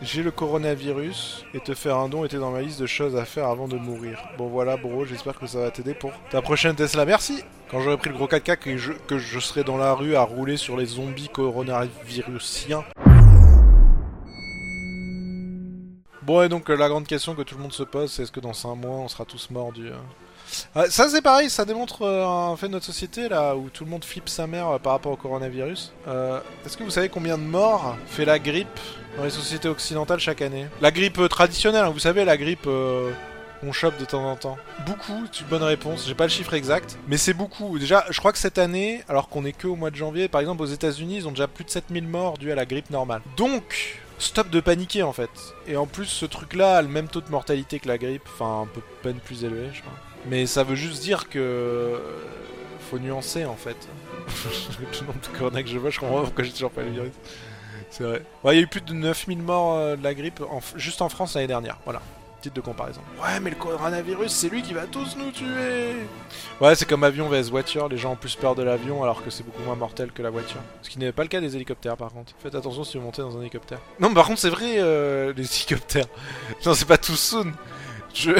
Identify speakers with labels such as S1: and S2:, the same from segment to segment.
S1: J'ai le coronavirus et te faire un don était dans ma liste de choses à faire avant de mourir. Bon voilà, bro, j'espère que ça va t'aider pour ta prochaine Tesla. Merci Quand j'aurai pris le gros 4 que je, que je serai dans la rue à rouler sur les zombies coronavirusiens. Bon, et donc euh, la grande question que tout le monde se pose, c'est est-ce que dans 5 mois on sera tous morts du. Euh, ah, ça c'est pareil, ça démontre euh, un fait de notre société là où tout le monde flippe sa mère euh, par rapport au coronavirus. Euh, Est-ce que vous savez combien de morts fait la grippe dans les sociétés occidentales chaque année? La grippe euh, traditionnelle, hein, vous savez, la grippe euh, qu'on chope de temps en temps. Beaucoup, c'est une bonne réponse. J'ai pas le chiffre exact, mais c'est beaucoup. Déjà, je crois que cette année, alors qu'on est que au mois de janvier, par exemple aux États-Unis, ils ont déjà plus de 7000 morts dus à la grippe normale. Donc, stop de paniquer en fait. Et en plus, ce truc-là a le même taux de mortalité que la grippe, enfin un peu peine plus élevé, je crois. Mais ça veut juste dire que euh, faut nuancer en fait. le nombre de corona que je vois, je comprends pas pourquoi j'ai toujours pas le virus. C'est vrai. Ouais, il y a eu plus de 9000 morts euh, de la grippe en juste en France l'année dernière. Voilà. Titre de comparaison. Ouais, mais le coronavirus, c'est lui qui va tous nous tuer. Ouais, c'est comme avion vs voiture. Les gens ont plus peur de l'avion alors que c'est beaucoup moins mortel que la voiture. Ce qui n'est pas le cas des hélicoptères par contre. Faites attention si vous montez dans un hélicoptère. Non, mais par contre, c'est vrai, euh, les hélicoptères. Non, c'est pas tout soon. Je.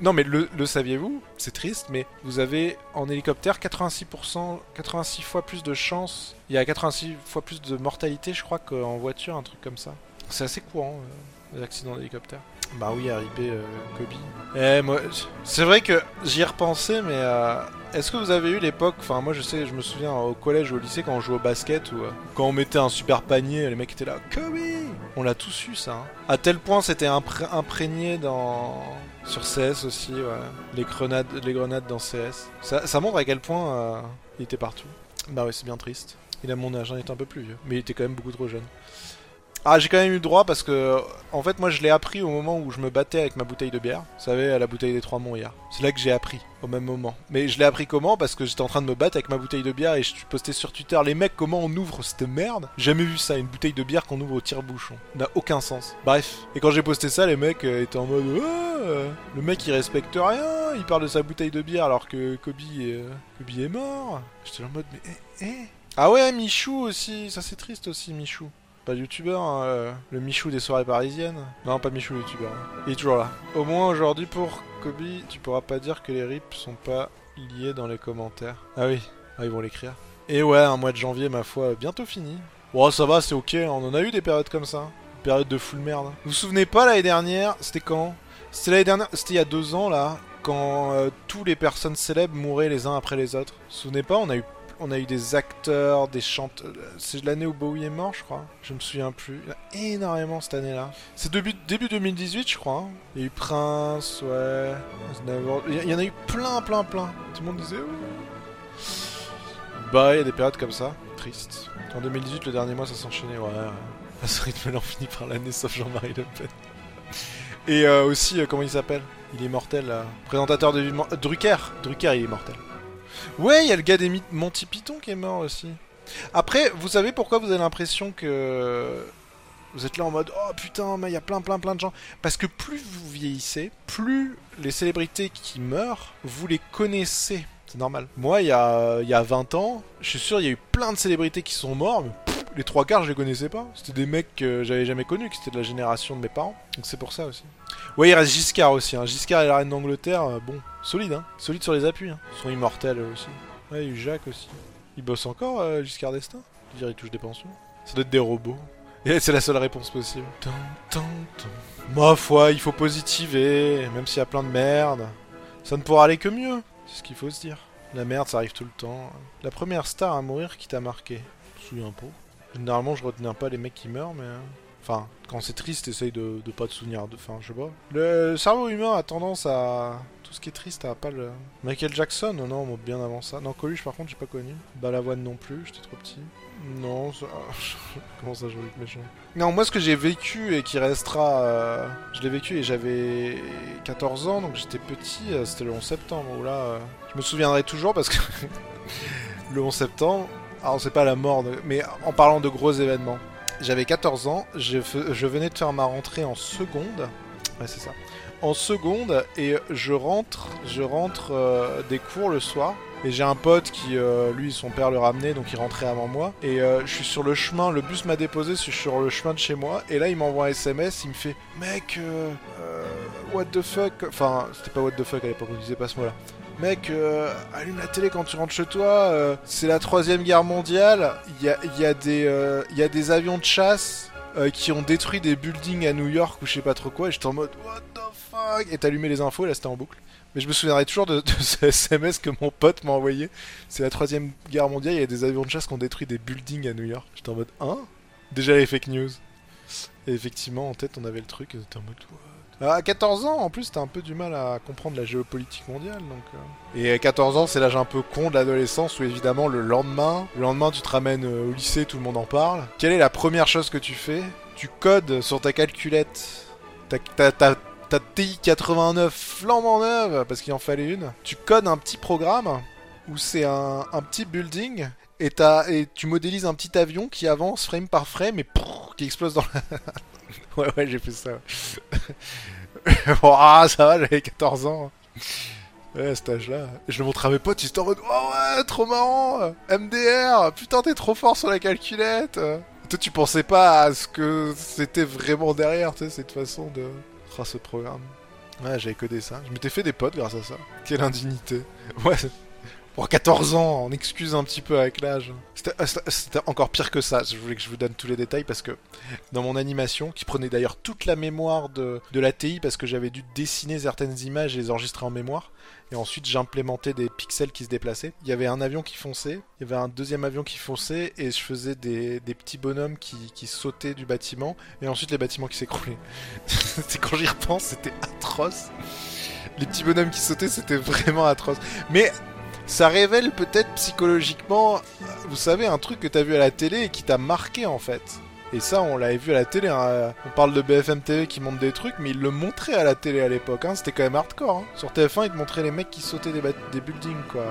S1: Non mais le, saviez-vous? C'est triste, mais vous avez en hélicoptère 86%, 86 fois plus de chances. Il y a 86 fois plus de mortalité, je crois, qu'en voiture, un truc comme ça. C'est assez courant, euh, les accidents d'hélicoptère. Bah oui, arrivé euh, Kobe. Eh, moi, c'est vrai que j'y ai repensé, mais euh, est-ce que vous avez eu l'époque, enfin moi je sais, je me souviens au collège ou au lycée quand on jouait au basket ou euh, quand on mettait un super panier, les mecs étaient là, Kobe On l'a tous eu ça. hein. À tel point c'était impré- imprégné dans sur CS aussi, ouais. Les grenades, les grenades dans CS. Ça, montre à quel point il était partout. Bah ouais, c'est bien triste. Il a mon âge, hein, il un peu plus vieux, mais il était quand même beaucoup trop jeune. Ah, j'ai quand même eu le droit parce que, en fait, moi je l'ai appris au moment où je me battais avec ma bouteille de bière. Vous savez, à la bouteille des Trois Monts hier. C'est là que j'ai appris, au même moment. Mais je l'ai appris comment? Parce que j'étais en train de me battre avec ma bouteille de bière et je postais sur Twitter les mecs, comment on ouvre cette merde? Jamais vu ça, une bouteille de bière qu'on ouvre au tire-bouchon. N'a aucun sens. Bref. Et quand j'ai posté ça, les mecs euh, étaient en mode Le mec il respecte rien, il parle de sa bouteille de bière alors que Kobe, euh, Kobe est mort. J'étais en mode Mais eh, eh Ah ouais, Michou aussi, ça c'est triste aussi, Michou. Pas youtubeur, hein, euh, le Michou des soirées parisiennes. Non, pas Michou youtubeur. Il est toujours là. Au moins aujourd'hui pour Kobe, tu pourras pas dire que les rips sont pas liés dans les commentaires. Ah oui, ah, ils vont l'écrire. Et ouais, un mois de janvier, ma foi, bientôt fini. Bon, ça va, c'est ok, on en a eu des périodes comme ça. Une période de full merde. Vous vous souvenez pas l'année dernière C'était quand? C'était l'année dernière, c'était il y a deux ans là, quand euh, tous les personnes célèbres mouraient les uns après les autres. Vous vous souvenez pas? On a eu on a eu des acteurs, des chanteurs. C'est l'année où Bowie est mort, je crois. Je me souviens plus. Il y a énormément cette année-là. C'est début, début 2018, je crois. hein. Il y a eu Prince, ouais. Il y- en a eu plein, plein, plein. Tout le monde disait. Ouais. Bah, il y a des périodes comme ça. Triste. En 2018, le dernier mois, ça s'enchaînait. Ouais. À ce rythme-là, finit par l'année, sauf Jean-Marie Le Pen. Et euh, aussi, euh, comment il s'appelle? Il est mortel, là. Présentateur de euh, Drucker. Drucker, il est mortel. Ouais, il y a le gars des Monty Python qui est mort aussi. Après, vous savez pourquoi vous avez l'impression que vous êtes là en mode oh putain, mais il y a plein plein plein de gens parce que plus vous vieillissez, plus les célébrités qui meurent, vous les connaissez. C'est normal. Moi, il y a y a 20 ans, je suis sûr il y a eu plein de célébrités qui sont pff, les trois quarts je les connaissais pas. C'était des mecs que j'avais jamais connus, qui étaient de la génération de mes parents. Donc c'est pour ça aussi. Ouais, il reste Giscard aussi. Hein. Giscard et la reine d'Angleterre, euh, bon, solide, hein. Solide sur les appuis. Hein. Ils sont immortels aussi. Ouais, il y a eu Jacques aussi. Il bosse encore, euh, Giscard d'Estaing? Je dirais, il touche des pensions. Ça doit être des robots. Et c'est la seule réponse possible. Tan, tan, tan. Ma foi, il faut positiver, même s'il y a plein de merde. Ça ne pourra aller que mieux, c'est ce qu'il faut se dire. La merde, ça arrive tout le temps. La première star à mourir qui t'a marqué? Je me souviens. Généralement, je retenais pas les mecs qui meurent, mais... euh, Enfin, quand c'est triste, essaye de, pas te souvenir de... Enfin, je sais pas. Le cerveau humain a tendance à... Tout ce qui est triste, à pas le... Michael Jackson, non, non, bien avant ça. Non, Coluche, par contre, j'ai pas connu. Balavoine non plus, j'étais trop petit. Non, ça... Comment ça, veux être méchant Non, moi, ce que j'ai vécu et qui restera... euh, Je l'ai vécu et j'avais 14 ans, donc j'étais petit, euh, c'était le 11 septembre, où là... euh, Je me souviendrai toujours parce que... le 11 septembre... Alors, c'est pas la mort, mais en parlant de gros événements. J'avais 14 ans, je, venais de faire ma rentrée en seconde. Ouais, c'est ça. En seconde, et je rentre, je rentre euh, des cours le soir. Et j'ai un pote qui, euh, lui, son père le ramenait, donc il rentrait avant moi. Et euh, je suis sur le chemin, le bus m'a déposé, je suis sur le chemin de chez moi. Et là, il m'envoie un SMS, il me fait Mec, what the fuck? Enfin, c'était pas what the fuck à l'époque, on disait pas ce mot-là. Mec, euh, allume la télé quand tu rentres chez toi. euh, c'est la troisième guerre mondiale. Il y a, euh, des avions de chasse qui ont détruit des buildings à New York ou je sais pas trop quoi. Et j'étais en mode What the fuck Et t'allumais les infos et là c'était en boucle. Mais je me souviendrai toujours de, ce SMS que mon pote m'a envoyé. C'est la troisième guerre mondiale. Il y a des avions de chasse qui ont détruit des buildings à New York. J'étais en mode Hein? Déjà les fake news. Et effectivement, en tête, on avait le truc et en mode What à 14 ans, en plus, t'as un peu du mal à comprendre la géopolitique mondiale. Donc, euh. Et à 14 ans, c'est l'âge un peu con de l'adolescence où, évidemment, le lendemain, le lendemain, tu te ramènes euh, au lycée, tout le monde en parle. Quelle est la première chose que tu fais? Tu codes sur ta calculette ta, ta, TI 89 flambant neuve, parce qu'il en fallait une. Tu codes un petit programme où c'est un, petit building et, t'as- et tu modélises un petit avion qui avance frame par frame et qui explose dans la... ouais, ouais, j'ai fait ça. oh, ah, ça va, j'avais 14 ans. Ouais, cet âge-là. Je le montre à mes potes, ils étaient en mode Oh ouais, trop marrant MDR Putain, t'es trop fort sur la calculette Toi, tu pensais pas à ce que c'était vraiment derrière, tu sais, cette façon de... Oh, ce programme. Ouais, j'avais codé ça. Je m'étais fait des potes grâce à ça. Quelle indignité. Ouais, pour 14 ans, on excuse un petit peu avec l'âge. C'était euh, c'était- encore pire que ça. Je voulais que je vous donne tous les détails parce que dans mon animation, qui prenait d'ailleurs toute la mémoire de, de la TI parce que j'avais dû dessiner certaines images et les enregistrer en mémoire. Et ensuite, j'implémentais des pixels qui se déplaçaient. Il y avait un avion qui fonçait, il y avait un deuxième avion qui fonçait et je faisais des, des petits bonhommes qui, qui sautaient du bâtiment et ensuite les bâtiments qui s'écroulaient. C'est quand j'y repense, c'était atroce. Les petits bonhommes qui sautaient, c'était vraiment atroce. Mais ça révèle peut-être psychologiquement, vous savez, un truc que t'as vu à la télé et qui t'a marqué en fait. Et ça, on l'avait vu à la télé. hein. On parle de BFM TV qui montre des trucs, mais ils le montraient à la télé à l'époque. hein. C'était quand même hardcore. hein. Sur TF1, ils te montraient les mecs qui sautaient des, des buildings, quoi.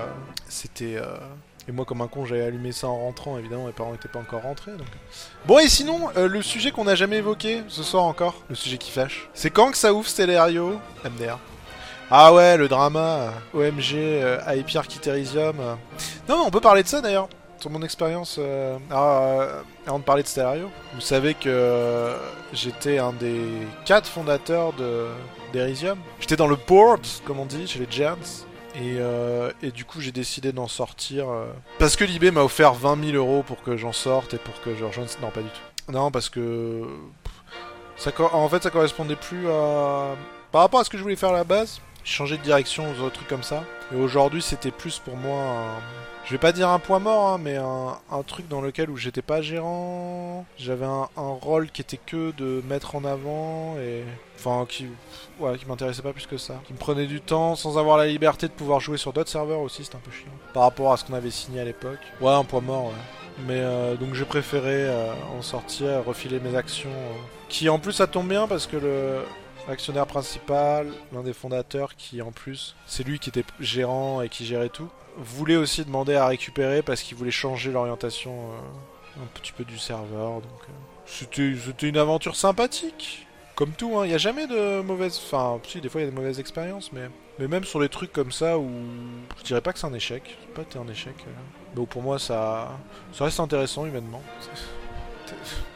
S1: C'était. euh, Et moi, comme un con, j'avais allumé ça en rentrant. Évidemment, mes parents n'étaient pas encore rentrés. Donc... Bon, et sinon, euh, le sujet qu'on n'a jamais évoqué ce soir encore, le sujet qui fâche, c'est quand que ça ouvre Stellario MDR. Ah ouais, le drama, OMG, euh, Hyper euh. Non, on peut parler de ça d'ailleurs. Sur mon expérience, euh, ah, euh, avant de parler de Stellario, vous savez que euh, j'étais un des quatre fondateurs de d'Erisium. J'étais dans le board, comme on dit, chez les Giants. Et, euh, et du coup, j'ai décidé d'en sortir. euh, parce que l'IB m'a offert 20 000 euros pour que j'en sorte et pour que je rejoigne. Non, pas du tout. Non, parce que. Ça, en fait, ça correspondait plus à. Par rapport à ce que je voulais faire à la base, changé de direction, ou trucs comme ça. Et aujourd'hui, c'était plus pour moi un... Je vais pas dire un point mort, hein, mais un, truc dans lequel où j'étais pas gérant. J'avais un, un rôle qui était que de mettre en avant et... Enfin, qui... Ouais, qui m'intéressait pas plus que ça. Qui me prenait du temps sans avoir la liberté de pouvoir jouer sur d'autres serveurs aussi, c'était un peu chiant. Par rapport à ce qu'on avait signé à l'époque. Ouais, un point mort, ouais. Mais euh, donc j'ai préféré euh, en sortir, refiler mes actions. euh, qui en plus ça tombe bien parce que le l'actionnaire principal, l'un des fondateurs, qui en plus c'est lui qui était gérant et qui gérait tout, voulait aussi demander à récupérer parce qu'il voulait changer l'orientation euh, un petit peu du serveur. Donc euh, c'était c'était une aventure sympathique. Comme tout, il n'y a jamais de mauvaises... Enfin, si, des fois il y a des mauvaises expériences, mais... Mais même sur les trucs comme ça où... Je dirais pas que c'est un échec. Dirais pas c'est un échec. euh. Pour moi, ça... Ça reste intéressant, humainement.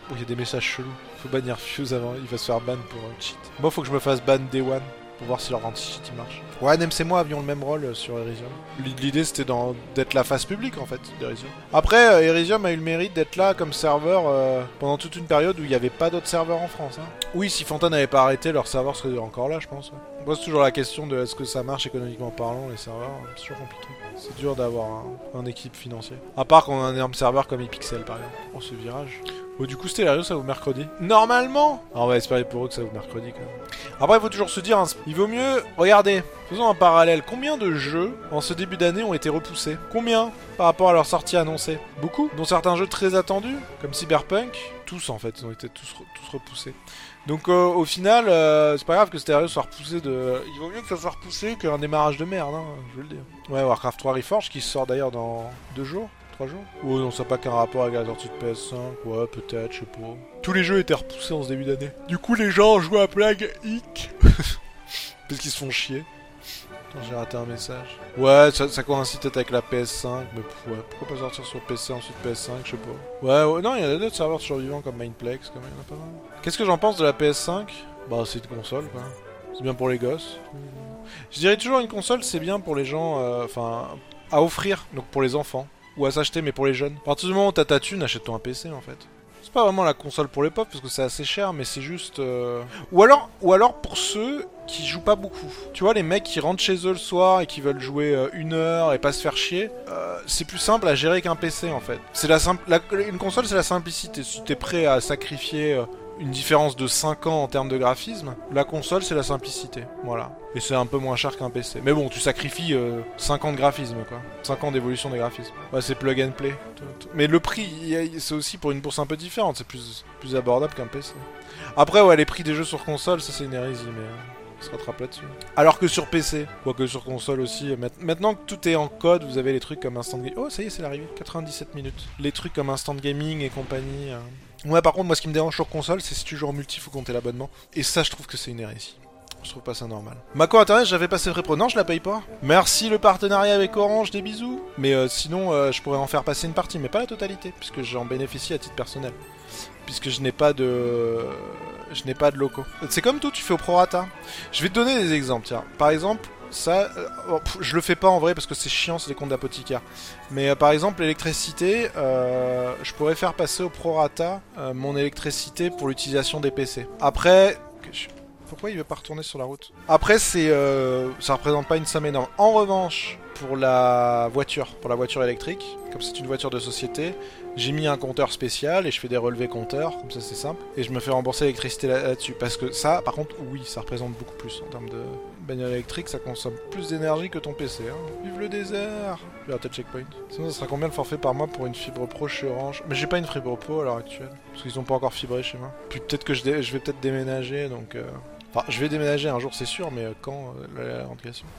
S1: Oh, il y a des messages chelous. Faut bannir Fuse avant, il va se faire ban pour euh, cheat. Moi, faut que je me fasse ban Day One pour voir si leur anti-cheat il marche. Ouais, Nems et moi avions le même rôle euh, sur Elysium. L- L'idée c'était d'être la face publique en fait d'Elysium. Après, euh, Elysium a eu le mérite d'être là comme serveur euh, pendant toute une période où il n'y avait pas d'autres serveurs en France. hein. Oui, si Fanta n'avait pas arrêté, leur serveur serait encore là, je pense. ouais. On pose toujours la question de est-ce que ça marche économiquement parlant, les serveurs. C'est toujours compliqué. C'est dur d'avoir un, un équipe financier. À part qu'on a un énorme serveur comme Epixel par exemple. Oh, ce virage. Bon, du coup, Stellario, ça ouvre mercredi. Normalement Ah, On va espérer pour eux que ça ouvre mercredi quand même. Après, il faut toujours se dire, hein, il vaut mieux. Regardez, faisons un parallèle. Combien de jeux en ce début d'année ont été repoussés? Combien par rapport à leur sortie annoncée? Beaucoup Dont certains jeux très attendus, comme Cyberpunk. Tous en fait, ils ont été tous, re- tous repoussés. Donc euh, au final, euh, c'est pas grave que Stereo soit repoussé de. Il vaut mieux que ça soit repoussé qu'un démarrage de merde, hein, je veux le dire. Ouais, Warcraft 3 Reforged qui sort d'ailleurs dans deux jours. Trois jours? Non, ça n'a pas qu'un rapport avec la sortie de PS5, ouais, peut-être, je sais pas. Tous les jeux étaient repoussés en ce début d'année. Du coup, les gens jouent à Plague Inc. Parce qu'ils se font chier. quand j'ai raté un message. Ouais, ça, coïncide peut-être avec la PS5, mais pourquoi pas sortir sur PC ensuite PS5, je sais pas. Ouais, ouais, non, il y a d'autres serveurs survivants comme Mindplex, comme il y en a pas mal. Qu'est-ce que j'en pense de la PS5 Bah, c'est une console, quoi. C'est bien pour les gosses. Je dirais toujours une console, c'est bien pour les gens, euh, enfin, à offrir, donc pour les enfants. Ou à s'acheter, mais pour les jeunes. À partir du moment où t'as ta thune, achète-toi un PC, en fait. C'est pas vraiment la console pour les pauvres parce que c'est assez cher, mais c'est juste. euh, Ou alors, ou alors pour ceux qui jouent pas beaucoup. Tu vois, les mecs qui rentrent chez eux le soir et qui veulent jouer euh, une heure et pas se faire chier, euh, c'est plus simple à gérer qu'un PC en fait. Une console, c'est la simplicité. Si t'es prêt à sacrifier une différence de 5 ans en termes de graphisme, la console, c'est la simplicité. Voilà. Et c'est un peu moins cher qu'un PC. Mais bon, tu sacrifies euh, 5 ans de graphisme quoi. 5 ans d'évolution des graphismes. Ouais, c'est plug and play. Mais le prix, c'est aussi pour une bourse un peu différente. C'est plus, abordable qu'un PC. Après, ouais, les prix des jeux sur console, ça c'est une hérésie, mais euh, on se rattrape là-dessus. Alors que sur PC, quoique sur console aussi, euh, maintenant que tout est en code, vous avez les trucs comme Instant Gaming. Oh, ça y est, c'est l'arrivée, 97 minutes. Les trucs comme Instant Gaming et compagnie. euh. Ouais, par contre, moi ce qui me dérange sur console, c'est si tu joues en multi, faut compter l'abonnement. Et ça, je trouve que c'est une hérésie. Je trouve pas ça normal. Macro Internet, j'avais passé vrai. Non, je la paye pas. Merci le partenariat avec Orange, des bisous. Mais euh, sinon, euh, je pourrais en faire passer une partie, mais pas la totalité, puisque j'en bénéficie à titre personnel. Puisque je n'ai pas de. Je n'ai pas de locaux. C'est comme tout, tu fais au prorata. Je vais te donner des exemples, tiens. Par exemple, ça. euh, pff, je le fais pas en vrai parce que c'est chiant, c'est des comptes d'apothicaire. Mais euh, par exemple, l'électricité, euh, je pourrais faire passer au prorata mon électricité pour l'utilisation des PC. Après. Pourquoi il veut pas retourner sur la route? Après, c'est, ça représente pas une somme énorme. En revanche, pour la voiture, pour la voiture électrique, comme c'est une voiture de société, j'ai mis un compteur spécial et je fais des relevés compteurs, comme ça c'est simple, et je me fais rembourser l'électricité là- là-dessus. Parce que ça, par contre, oui, ça représente beaucoup plus en termes de bagnole électrique, ça consomme plus d'énergie que ton PC. Hein. Vive le désert le checkpoint. Sinon, ça sera combien le forfait par mois pour une fibre pro chez Orange? Mais j'ai pas une fibre pro à l'heure actuelle, parce qu'ils ont pas encore fibré chez moi. Puis peut-être que je, je vais peut-être déménager, donc. euh, Enfin, je vais déménager un jour, c'est sûr, mais quand euh, la, la.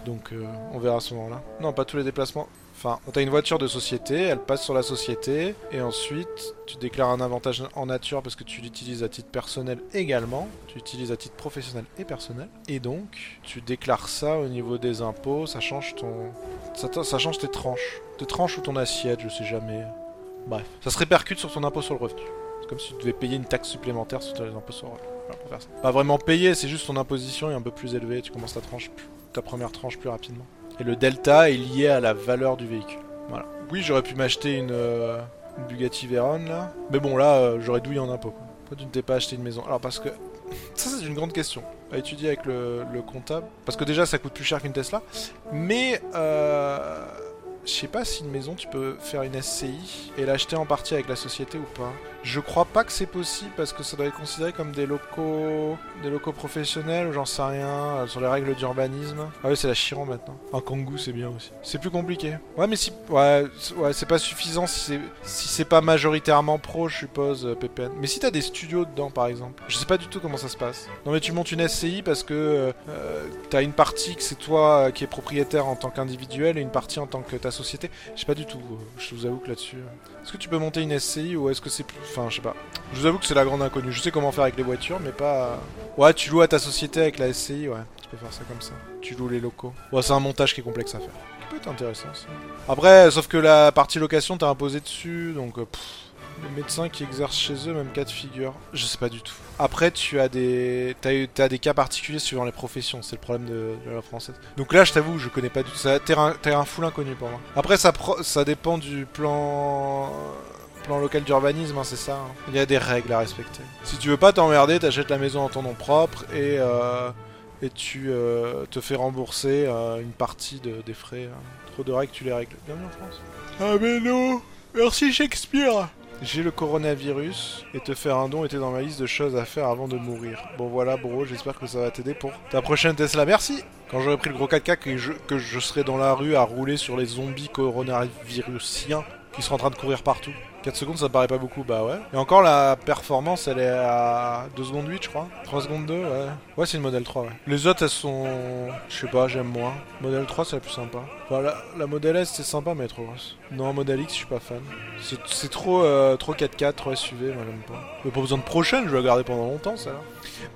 S1: Donc, euh, on verra à ce moment-là. Non, pas tous les déplacements. Enfin, t'as une voiture de société, elle passe sur la société, et ensuite, tu déclares un avantage en nature parce que tu l'utilises à titre personnel également. Tu l'utilises à titre professionnel et personnel. Et donc, tu déclares ça au niveau des impôts, ça change ton. Ça, change tes tranches. Tes tranches ou ton assiette, je sais jamais. Bref, ça se répercute sur ton impôt sur le revenu. C'est comme si tu devais payer une taxe supplémentaire sur les impôts sur le revenu. Pas vraiment payer, c'est juste ton imposition est un peu plus élevée. Tu commences ta tranche, ta première tranche plus rapidement. Et le delta est lié à la valeur du véhicule. Voilà. Oui, j'aurais pu m'acheter une, euh, Bugatti Veyron là, mais bon là, euh, j'aurais douillé en impôts. Quoi. Pourquoi tu ne t'es pas acheté une maison? Alors parce que ça c'est une grande question à étudier avec le, le comptable. Parce que déjà ça coûte plus cher qu'une Tesla, mais euh, je sais pas si une maison tu peux faire une SCI et l'acheter en partie avec la société ou pas. Je crois pas que c'est possible parce que ça doit être considéré comme des locaux, des locaux professionnels ou j'en sais rien euh, sur les règles d'urbanisme. Ah oui, c'est la Chiron maintenant. Un Kangoo c'est bien aussi. C'est plus compliqué. Ouais, mais si, ouais, ouais, c'est pas suffisant si c'est si pas majoritairement pro, je suppose euh, PPN. Mais si t'as des studios dedans par exemple, je sais pas du tout comment ça se passe. Non mais tu montes une SCI parce que euh, t'as une partie que c'est toi qui est propriétaire en tant qu'individuel et une partie en tant que ta société. Je sais pas du tout. Je vous avoue que là-dessus. Est-ce que tu peux monter une SCI ou est-ce que c'est plus. Enfin, je sais pas. Je vous avoue que c'est la grande inconnue. Je sais comment faire avec les voitures, mais pas. Ouais, tu loues à ta société avec la SCI, ouais. Tu peux faire ça comme ça. Tu loues les locaux. Ouais, c'est un montage qui est complexe à faire. Qui peut être intéressant, ça. Après, sauf que la partie location, t'as imposé dessus, donc. euh, les médecins qui exercent chez eux, même cas de figure. Je sais pas du tout. Après, tu as des, t'as des cas particuliers suivant les professions. C'est le problème de, la française. Donc là, je t'avoue, je connais pas du tout. T'es un, un full inconnu pour moi. Après, ça, pro- ça dépend du plan, plan local d'urbanisme, hein, c'est ça. hein. Il y a des règles à respecter. Si tu veux pas t'emmerder, t'achètes la maison en ton nom propre et euh, et tu euh, te fais rembourser euh, une partie de- des frais. hein. Trop de règles, tu les règles. Bienvenue en France. Ah mais non Merci Shakespeare J'ai le coronavirus et te faire un don était dans ma liste de choses à faire avant de mourir. Bon voilà bro, j'espère que ça va t'aider pour ta prochaine Tesla. Merci Quand j'aurai pris le gros 4K que je, que je serai dans la rue à rouler sur les zombies coronavirusiens qui sont en train de courir partout. 4 secondes ça paraît pas beaucoup, bah ouais. Et encore la performance elle est à 2 secondes 8 je crois. 3 secondes 2, ouais. Ouais c'est une modèle 3 ouais. Les autres elles sont... Je sais pas, j'aime moins. Modèle 3 c'est la plus sympa. Voilà, la modèle S c'est sympa mais elle est trop grosse. Non, Model X, je suis pas fan. C'est- trop, euh, trop 4x4, trop SUV, moi j'aime pas. Mais pas besoin de prochaine, je vais la garder pendant longtemps, ça.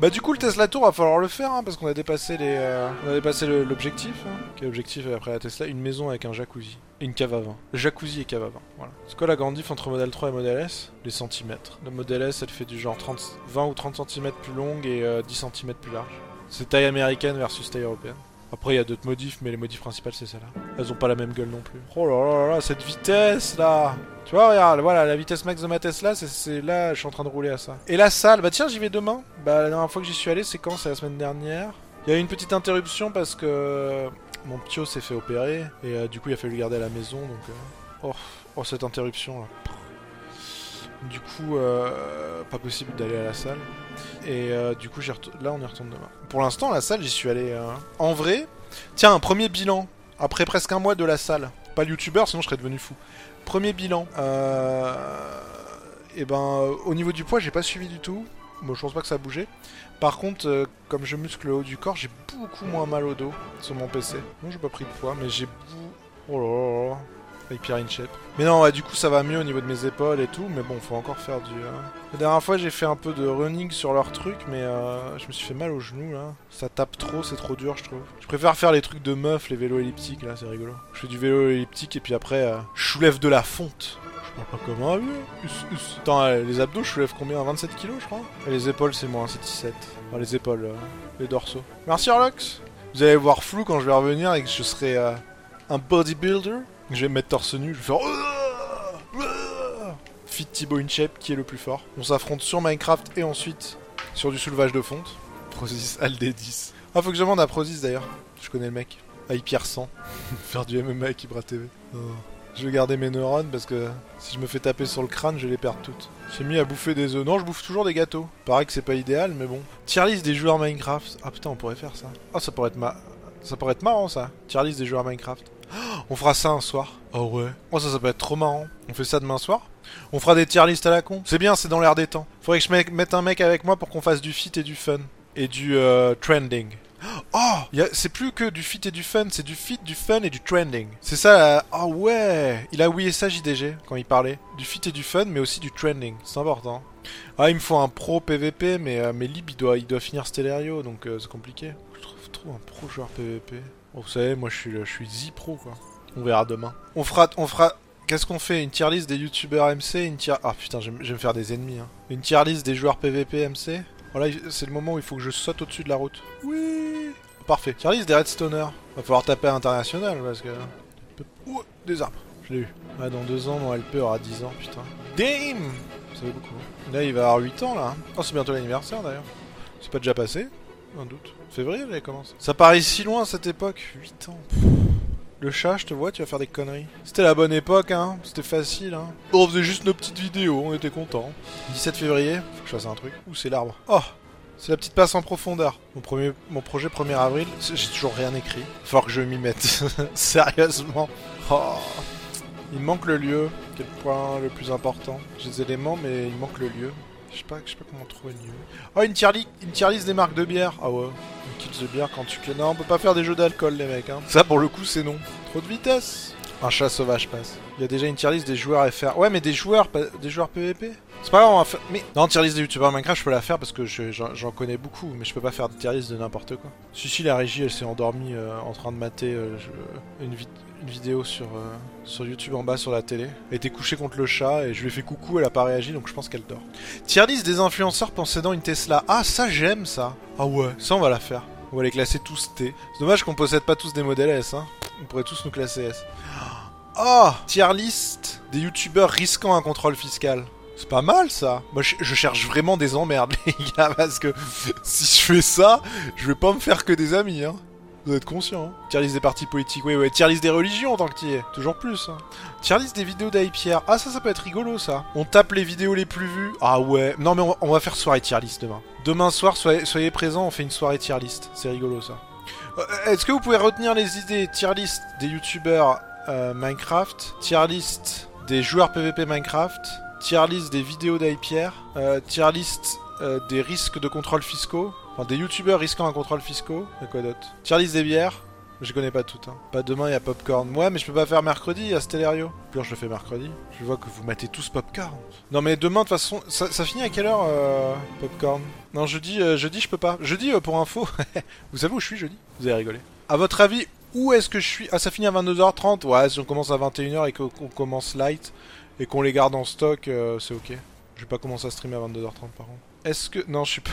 S1: Bah du coup, le Tesla Tour, va falloir le faire, hein, parce qu'on a dépassé les, euh, on a dépassé l'objectif. Hein. Quel objectif après la Tesla? Une maison avec un jacuzzi. Et une cave à vin. Jacuzzi et cave à vin, voilà. C'est quoi la grande entre Model 3 et Model S? Les centimètres. Le Model S, elle fait du genre 30, 20 ou 30 cm plus longue et euh, 10 cm plus large. C'est taille américaine versus taille européenne. Après, il y a d'autres modifs, mais les modifs principales, c'est celle-là. Elles ont pas la même gueule non plus. Oh là là là cette vitesse là Tu vois, regarde, voilà, la vitesse max de ma Tesla, c'est- c'est là, je suis en train de rouler à ça. Et la salle, bah tiens, j'y vais demain. Bah, la dernière fois que j'y suis allé, c'est quand? C'est la semaine dernière. Il y a eu une petite interruption parce que mon ptio s'est fait opérer, et euh, du coup, il a fallu le garder à la maison, donc... euh, Oh, oh, cette interruption là. Du coup, euh, pas possible d'aller à la salle. Et euh, du coup, là, on y retourne demain. Pour l'instant, la salle, j'y suis allé. euh, En vrai, tiens, premier bilan. Après presque un mois de la salle. Pas youtubeur, sinon je serais devenu fou. Premier bilan. Et ben, euh, au niveau du poids, j'ai pas suivi du tout. Bon, je pense pas que ça a bougé. Par contre, comme je muscle le haut du corps, j'ai beaucoup moins mal au dos sur mon PC. Non, j'ai pas pris de poids, mais j'ai. Oh là là. Avec Pierre Inchep. Mais non, ouais, du coup, ça va mieux au niveau de mes épaules et tout. Mais bon, faut encore faire du. euh, La dernière fois, j'ai fait un peu de running sur leur truc, mais euh, je me suis fait mal au genou là. Ça tape trop, c'est trop dur, je trouve. Je préfère faire les trucs de meuf, les vélos elliptiques là, c'est rigolo. Je fais du vélo elliptique et puis après, euh, je soulève de la fonte. Je parle pas comme un vieux. Attends, euh, les abdos, je soulève combien? 27 kilos, je crois? Et les épaules, c'est moins, c'est 17. Enfin, les épaules, euh, les dorsaux. Merci Orlox Vous allez voir flou quand je vais revenir et que je serai euh, un bodybuilder? Je vais me mettre torse nu, je vais faire. Fit Thibaut Inchep qui est le plus fort. On s'affronte sur Minecraft et ensuite sur du soulevage de fonte. Prozis Aldé10. Ah, faut que je demande à Prozis d'ailleurs. Je connais le mec. À Pierre 100. Faire du MMA avec Ibra TV. Je vais garder mes neurones parce que si je me fais taper sur le crâne, je vais les perdre toutes. J'ai mis à bouffer des œufs. Non, je bouffe toujours des gâteaux. Pareil que c'est pas idéal, mais bon. Tier des joueurs Minecraft. Ah putain, on pourrait faire ça. Ah, ça pourrait être. Ça pourrait être marrant ça. Tier des joueurs Minecraft. On fera ça un soir. Oh ouais. Oh ça, ça peut être trop marrant. On fait ça demain soir. On fera des tier lists à la con. C'est bien, c'est dans l'air des temps. Faudrait que je me- mette un mec avec moi pour qu'on fasse du fit et du fun. Et du euh, trending. Oh C'est plus que du fit et du fun, c'est du fit, du fun et du trending. C'est ça la... Ah ouais Il a oublié ça JDG quand il parlait. Du fit et du fun, mais aussi du trending. C'est important. Ah, il me faut un pro PVP, mais, euh, mais Lib, il doit, il doit finir Stellario, donc euh, c'est compliqué. Je trouve trop un pro joueur PVP. Oh, vous savez, moi je suis, je suis Z-Pro, quoi. On verra demain. On fera... On fera... Qu'est-ce qu'on fait? Une tier list des youtubeurs MC Une tier... Ah putain, je vais me- faire des ennemis. Hein. Une tier list des joueurs PVP MC Voilà, il- c'est le moment où il faut que je saute au-dessus de la route. Oui Parfait. Tier list des Redstoners. Va falloir taper à international parce que... Ouh, des arbres. Je l'ai eu. Ah, dans deux ans, mon LP aura 10 ans, putain. Damn Ça fait beaucoup. Là, il va avoir 8 ans, là. Oh, c'est bientôt l'anniversaire, d'ailleurs. C'est pas déjà passé? Un doute. Février, j'avais commencé. Ça paraît si loin, cette époque. 8 ans. Pff. Le chat, je te vois, tu vas faire des conneries. C'était la bonne époque, hein. C'était facile, hein. On faisait juste nos petites vidéos, on était contents. 17 février, faut que je fasse un truc. Ouh, c'est l'arbre. Oh c'est la petite passe en profondeur. Mon, premier, mon projet 1er avril, j'ai toujours rien écrit. Falloir que je m'y mette. Sérieusement. Oh. Il manque le lieu, le point le plus important. J'ai des éléments, mais il manque le lieu. Je sais pas, je sais pas comment trouver lieu. Oh, une tier, li- une tier list des marques de bière. Ah ouais. Une kills de bière quand tu... Non, on peut pas faire des jeux d'alcool, les mecs. Hein. Ça, pour le coup, c'est non. Trop de vitesse. Un chat sauvage passe. Il y a déjà une tier list des joueurs FR. Ouais, mais des joueurs, des joueurs PVP. C'est pas grave, on va faire. Mais non, tier list des youtubeurs Minecraft, je peux la faire parce que je- j'en connais beaucoup, mais je peux pas faire de tier list de n'importe quoi. Si, si, la régie, elle s'est endormie euh, en train de mater euh, une, vi- une vidéo sur, euh, sur YouTube en bas sur la télé. Elle était couchée contre le chat et je lui ai fait coucou, elle a pas réagi, donc je pense qu'elle dort. Tier list des influenceurs possédant une Tesla. Ah, ça, j'aime ça. Ah ouais, ça, on va la faire. On va les classer tous T. C'est dommage qu'on possède pas tous des modèles S, hein. On pourrait tous nous classer S. Oh Tier list des youtubeurs risquant un contrôle fiscal. C'est pas mal ça. Moi je, je cherche vraiment des emmerdes les gars parce que si je fais ça, je vais pas me faire que des amis hein. Vous êtes conscient hein. Tier list des partis politiques, oui ouais. Tier list des religions tant que t'y es. Toujours plus. Hein. Tier list des vidéos d'Aipierre. Ah ça ça peut être rigolo ça. On tape les vidéos les plus vues. Ah ouais. Non mais on va, faire soirée tier list demain. Demain soir soyez, présents, on fait une soirée tier list. C'est rigolo ça. Euh, Est-ce que vous pouvez retenir les idées tier list des youtubeurs euh, Minecraft, tier list des joueurs PVP Minecraft, tier list des vidéos d'Aipierre, euh, tier list euh, des risques de contrôle fiscaux, enfin des youtubeurs risquant un contrôle fiscaux, et quoi d'autre Tier list des bières, Je connais pas toutes. Hein. Pas demain, il y a Popcorn. Ouais, mais je peux pas faire mercredi, a Stellario. Pure, je le fais mercredi. Je vois que vous matez tous Popcorn. Non, mais demain, de toute façon, ça, ça finit à quelle heure, euh, Popcorn? Non, jeudi, euh, jeudi, je peux pas. Jeudi, euh, pour info, vous savez où je suis jeudi? Vous avez rigolé. À votre avis, où est-ce que je suis? Ah, ça finit à 22h30 Ouais, si on commence à 21h et qu'on commence light et qu'on les garde en stock, euh, c'est ok. Je vais pas commencer à streamer à 22h30 par contre. Est-ce que... Non, je suis pas...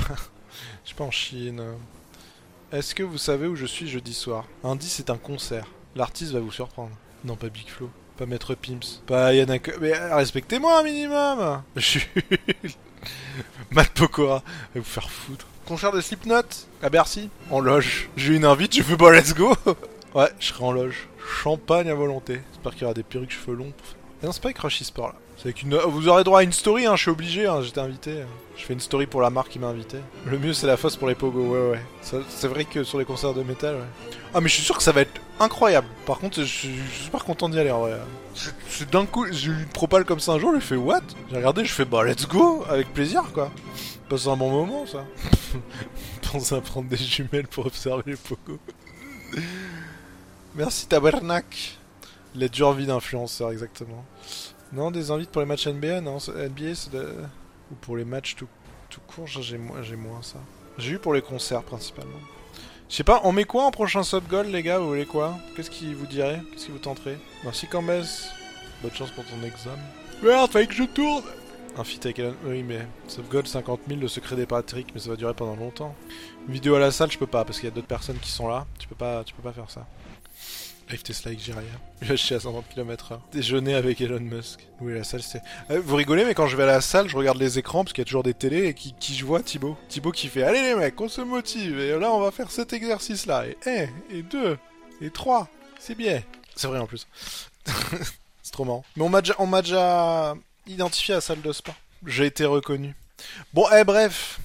S1: je suis pas en Chine. Est-ce que vous savez où je suis jeudi soir? Indice, c'est un concert. L'artiste va vous surprendre. Non, pas Big Flo. Pas Maître Pimps. Pas Yannick... Mais euh, respectez-moi un minimum Je suis... Matt. Va vous faire foutre. Concert de Slipknot à Bercy? En loge. J'ai une invite, je fais pas let's go Ouais, je serai en loge. Champagne à volonté. J'espère qu'il y aura des perruques cheveux longs. Et non, c'est pas avec Rush Sport là. Une... Vous aurez droit à une story, hein, je suis obligé, hein, j'étais invité. Je fais une story pour la marque qui m'a invité. Le mieux c'est la fosse pour les pogos, ouais ouais. C'est vrai que sur les concerts de métal, ouais. Ah mais je suis sûr que ça va être incroyable. Par contre, je suis super content d'y aller en vrai. C'est- d'un coup, j'ai eu une propale comme ça un jour, j'ai fait what? J'ai regardé, je fais bah let's go, avec plaisir quoi. Passe un bon moment ça. Pense à prendre des jumelles pour observer les pogos. Merci Tabernac. La dure vie d'influenceur, exactement. Non, des invites pour les matchs NBA, non, NBA c'est de... Ou pour les matchs tout, tout court, j'ai moins, j'ai moins ça. J'ai eu pour les concerts principalement. Je sais pas, on met quoi en prochain sub goal les gars, vous voulez quoi? Qu'est-ce qui vous dirait? Qu'est-ce qui vous tenterait? Merci Cambès. Bonne chance pour ton examen. Merde, fallait que je tourne Un feat avec. Oui, mais sub goal 50 000, le secret des Patrick, mais ça va durer pendant longtemps. Une vidéo à la salle, je peux pas, parce qu'il y a d'autres personnes qui sont là. Tu peux pas, tu peux pas faire ça. Live Tesla va chier à 130 km/h. Déjeuner avec Elon Musk. Oui, la salle. Euh, vous rigolez, mais quand je vais à la salle, je regarde les écrans parce qu'il y a toujours des télés et qui, qui je vois Thibaut. Thibaut qui fait Allez les mecs, on se motive et là on va faire cet exercice là. Et 1, et 2, et 3. C'est bien. C'est vrai en plus. c'est trop marrant. Mais on m'a déjà, déjà identifié à la salle de sport. J'ai été reconnu. Bon, eh bref.